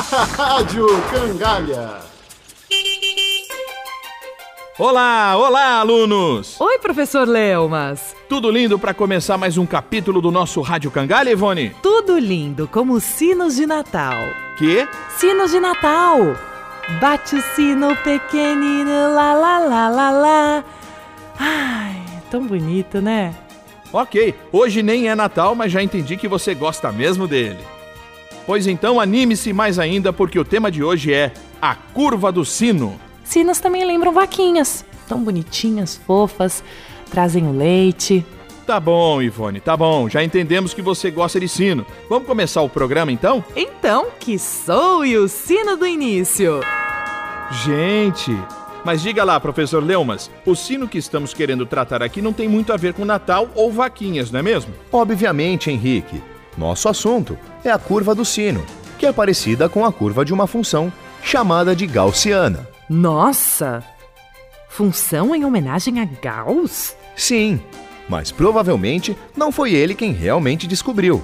Rádio Cangalha. Olá, olá, alunos! Oi, professor Leumas. Tudo lindo para começar mais um capítulo do nosso Rádio Cangalha, Ivone? Tudo lindo, como sinos de Natal. Que? Sinos de Natal. Bate o sino pequenino, lá, lá, lá, lá, lá. Ai, tão bonito, né? Ok, hoje nem é Natal, mas já entendi que você gosta mesmo dele. Pois então anime-se mais ainda, porque o tema de hoje é a curva do sino. Sinos também lembram vaquinhas, tão bonitinhas, fofas, trazem o leite. Tá bom, Ivone, tá bom. Já entendemos que você gosta de sino. Vamos começar o programa então? Então, que soe o sino do início. Gente, mas diga lá, professor Leumas, o sino que estamos querendo tratar aqui não tem muito a ver com Natal ou vaquinhas, não é mesmo? Obviamente, Henrique. Nosso assunto é a curva do sino, que é parecida com a curva de uma função chamada de gaussiana. Nossa! Função em homenagem a Gauss? Sim, mas provavelmente não foi ele quem realmente descobriu.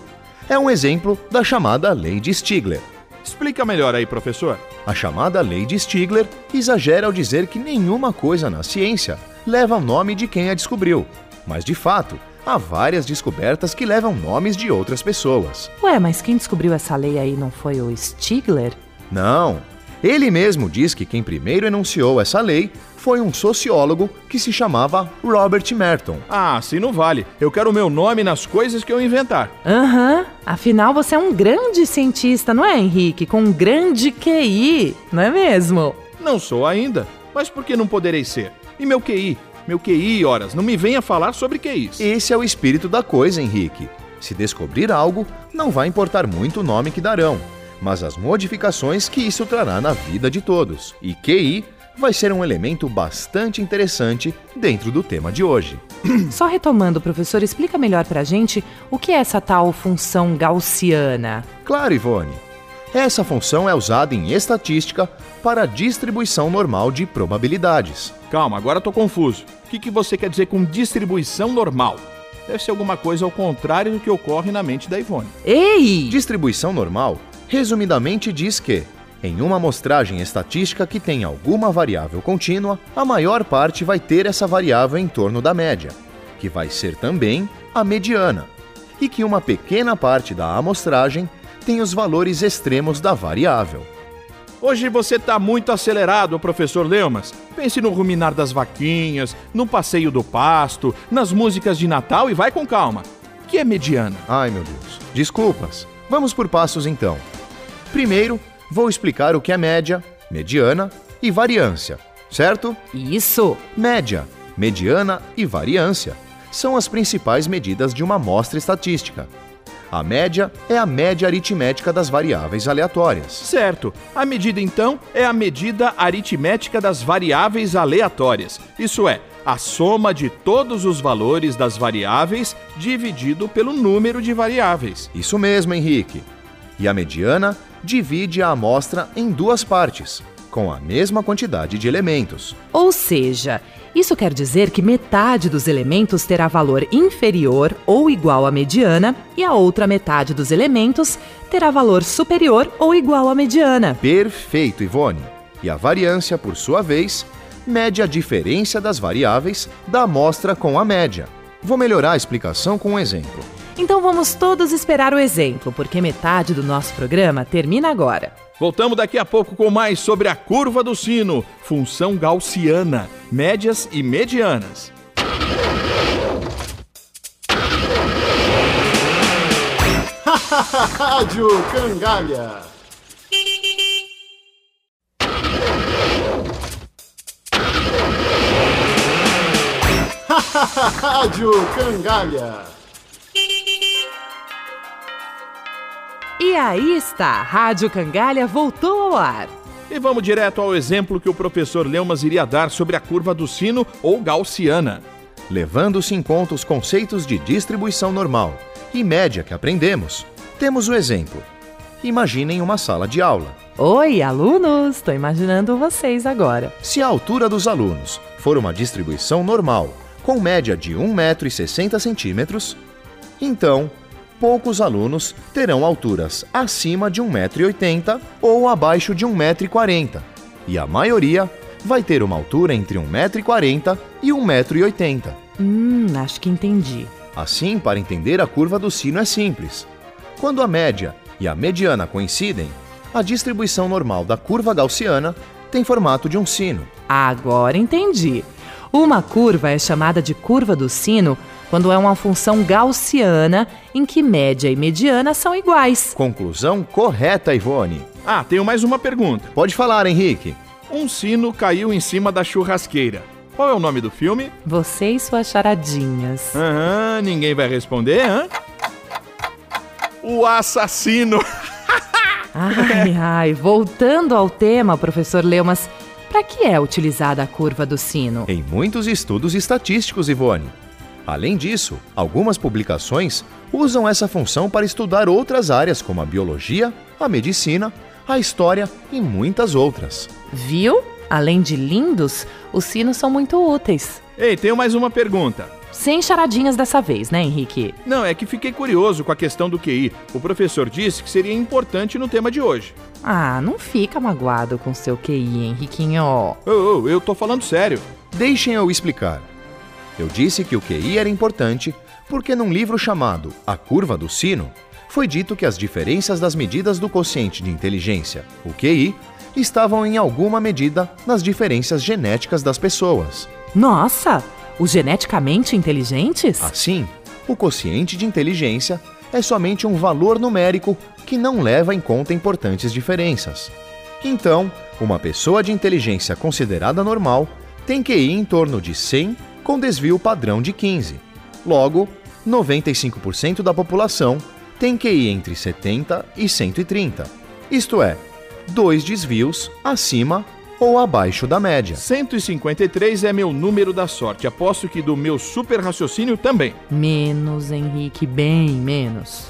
É um exemplo da chamada lei de Stigler. Explica melhor aí, professor. A chamada lei de Stigler exagera ao dizer que nenhuma coisa na ciência leva o nome de quem a descobriu. Mas de fato, há várias descobertas que levam nomes de outras pessoas. Ué, mas quem descobriu essa lei aí não foi o Stigler? Não. Ele mesmo diz que quem primeiro enunciou essa lei foi um sociólogo que se chamava Robert Merton. Ah, assim não vale. Eu quero o meu nome nas coisas que eu inventar. Aham. Afinal, você é um grande cientista, não é, Henrique? Com um grande QI, não é mesmo? Não sou ainda, mas por que não poderei ser? E meu QI? Meu QI, horas, não me venha falar sobre QIs. Esse é o espírito da coisa, Henrique. Se descobrir algo, não vai importar muito o nome que darão, mas as modificações que isso trará na vida de todos. E QI vai ser um elemento bastante interessante dentro do tema de hoje. Só retomando, professor, explica melhor pra gente o que é essa tal função gaussiana. Claro, Ivone. Essa função é usada em estatística para a distribuição normal de probabilidades. Calma, agora tô confuso. O que, que você quer dizer com distribuição normal? Deve ser alguma coisa ao contrário do que ocorre na mente da Ivone. Ei! Distribuição normal, resumidamente, diz que, em uma amostragem estatística que tem alguma variável contínua, a maior parte vai ter essa variável em torno da média, que vai ser também a mediana, e que uma pequena parte da amostragem tem os valores extremos da variável. Hoje você tá muito acelerado, professor Leumas. Pense no ruminar das vaquinhas, no passeio do pasto, nas músicas de Natal e vai com calma. O que é mediana? Ai meu Deus, desculpas. Vamos por passos então. Primeiro, vou explicar o que é média, mediana e variância, certo? Isso! Média, mediana e variância são as principais medidas de uma amostra estatística. A média é a média aritmética das variáveis aleatórias. Certo. A medida então é a medida aritmética das variáveis aleatórias. Isso é, a soma de todos os valores das variáveis dividido pelo número de variáveis. Isso mesmo, Henrique. E a mediana divide a amostra em duas partes, com a mesma quantidade de elementos. Ou seja, isso quer dizer que metade dos elementos terá valor inferior ou igual à mediana e a outra metade dos elementos terá valor superior ou igual à mediana. Perfeito, Ivone. E a variância, por sua vez, mede a diferença das variáveis da amostra com a média. Vou melhorar a explicação com um exemplo. Então vamos todos esperar o exemplo, porque metade do nosso programa termina agora. Voltamos daqui a pouco com mais sobre a curva do sino, função gaussiana, médias e medianas. Rádio Cangalha. Rádio Cangalha. E aí está, Rádio Cangalha voltou ao ar. E vamos direto ao exemplo que o professor Leumas iria dar sobre a curva do sino ou gaussiana. Levando-se em conta os conceitos de distribuição normal e média que aprendemos, temos o exemplo. Imaginem uma sala de aula. Oi, alunos! Estou imaginando vocês agora. Se a altura dos alunos for uma distribuição normal, com média de 1,60m, então poucos alunos terão alturas acima de 1,80m ou abaixo de 1,40m, e a maioria vai ter uma altura entre 1,40m e 1,80m. Hum, acho que entendi. Assim, para entender a curva do sino é simples. Quando a média e a mediana coincidem, a distribuição normal da curva gaussiana tem formato de um sino. Agora entendi. Uma curva é chamada de curva do sino quando é uma função gaussiana em que média e mediana são iguais. Conclusão correta, Ivone. Ah, tenho mais uma pergunta. Pode falar, Henrique. Um sino caiu em cima da churrasqueira. Qual é o nome do filme? Você e suas charadinhas. Aham, ninguém vai responder, hã? O assassino. Ai, ai, voltando ao tema, professor Leumas, para que é utilizada a curva do sino? Em muitos estudos estatísticos, Ivone. Além disso, algumas publicações usam essa função para estudar outras áreas como a biologia, a medicina, a história e muitas outras. Viu? Além de lindos, os sinos são muito úteis. Ei, tenho mais uma pergunta. Sem charadinhas dessa vez, né, Henrique? Não, é que fiquei curioso com a questão do QI. O professor disse que seria importante no tema de hoje. Ah, não fica magoado com seu QI, Henriquinho. Ô, ô, eu tô falando sério. Deixem eu explicar. Eu disse que o QI era importante porque num livro chamado A Curva do Sino, foi dito que as diferenças das medidas do quociente de inteligência, o QI, estavam em alguma medida nas diferenças genéticas das pessoas. Nossa! Os geneticamente inteligentes? Assim, o quociente de inteligência é somente um valor numérico que não leva em conta importantes diferenças. Então, uma pessoa de inteligência considerada normal tem QI em torno de 100 com desvio padrão de 15. Logo, 95% da população tem QI entre 70 e 130. Isto é, dois desvios acima ou abaixo da média. 153 é meu número da sorte. Aposto que do meu super raciocínio também. Menos, Henrique, bem menos.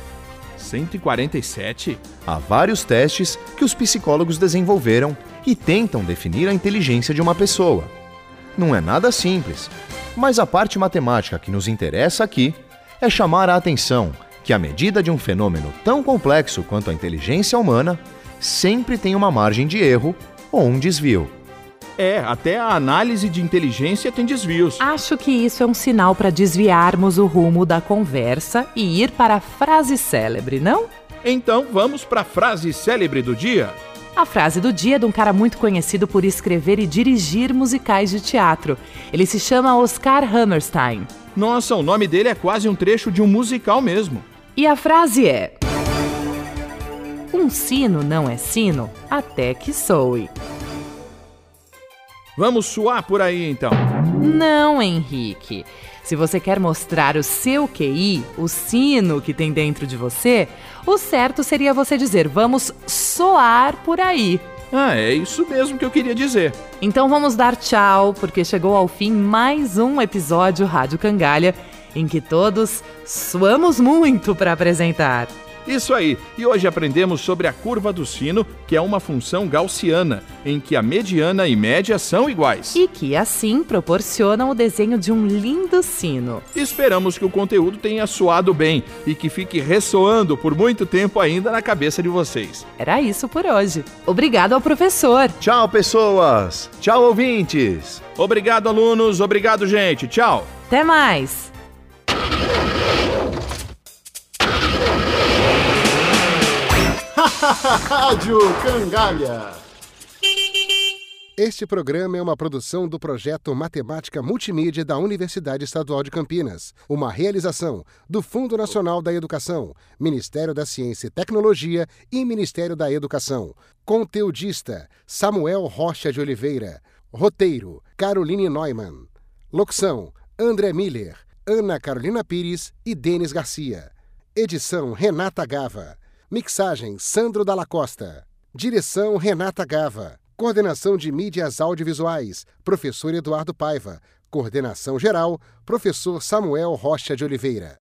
147? Há vários testes que os psicólogos desenvolveram e tentam definir a inteligência de uma pessoa. Não é nada simples, mas a parte matemática que nos interessa aqui é chamar a atenção que a medida de um fenômeno tão complexo quanto a inteligência humana sempre tem uma margem de erro ou um desvio. É, até a análise de inteligência tem desvios. Acho que isso é um sinal para desviarmos o rumo da conversa e ir para a frase célebre, não? Então vamos para a frase célebre do dia? A frase do dia é de um cara muito conhecido por escrever e dirigir musicais de teatro. Ele se chama Oscar Hammerstein. Nossa, o nome dele é quase um trecho de um musical mesmo. E a frase é: Um sino não é sino até que soe. Vamos suar por aí então. Não, Henrique. Se você quer mostrar o seu QI, o sino que tem dentro de você, o certo seria você dizer: vamos soar por aí. Ah, é isso mesmo que eu queria dizer. Então vamos dar tchau, porque chegou ao fim mais um episódio Rádio Cangalha, em que todos suamos muito para apresentar. Isso aí, e hoje aprendemos sobre a curva do sino, que é uma função gaussiana, em que a mediana e média são iguais. E que assim proporcionam o desenho de um lindo sino. Esperamos que o conteúdo tenha soado bem e que fique ressoando por muito tempo ainda na cabeça de vocês. Era isso por hoje. Obrigado ao professor. Tchau, pessoas! Tchau, ouvintes! Obrigado, alunos. Obrigado, gente. Tchau. Até mais. Rádio Cangalha. Este programa é uma produção do projeto Matemática Multimídia da Universidade Estadual de Campinas, uma realização do Fundo Nacional da Educação, Ministério da Ciência e Tecnologia e Ministério da Educação. Conteudista Samuel Rocha de Oliveira. Roteiro Caroline Neumann. Locução André Miller, Ana Carolina Pires e Denis Garcia. Edição Renata Gava. Mixagem Sandro Dalla Costa. Direção Renata Gava. Coordenação de mídias audiovisuais, professor Eduardo Paiva. Coordenação geral, professor Samuel Rocha de Oliveira.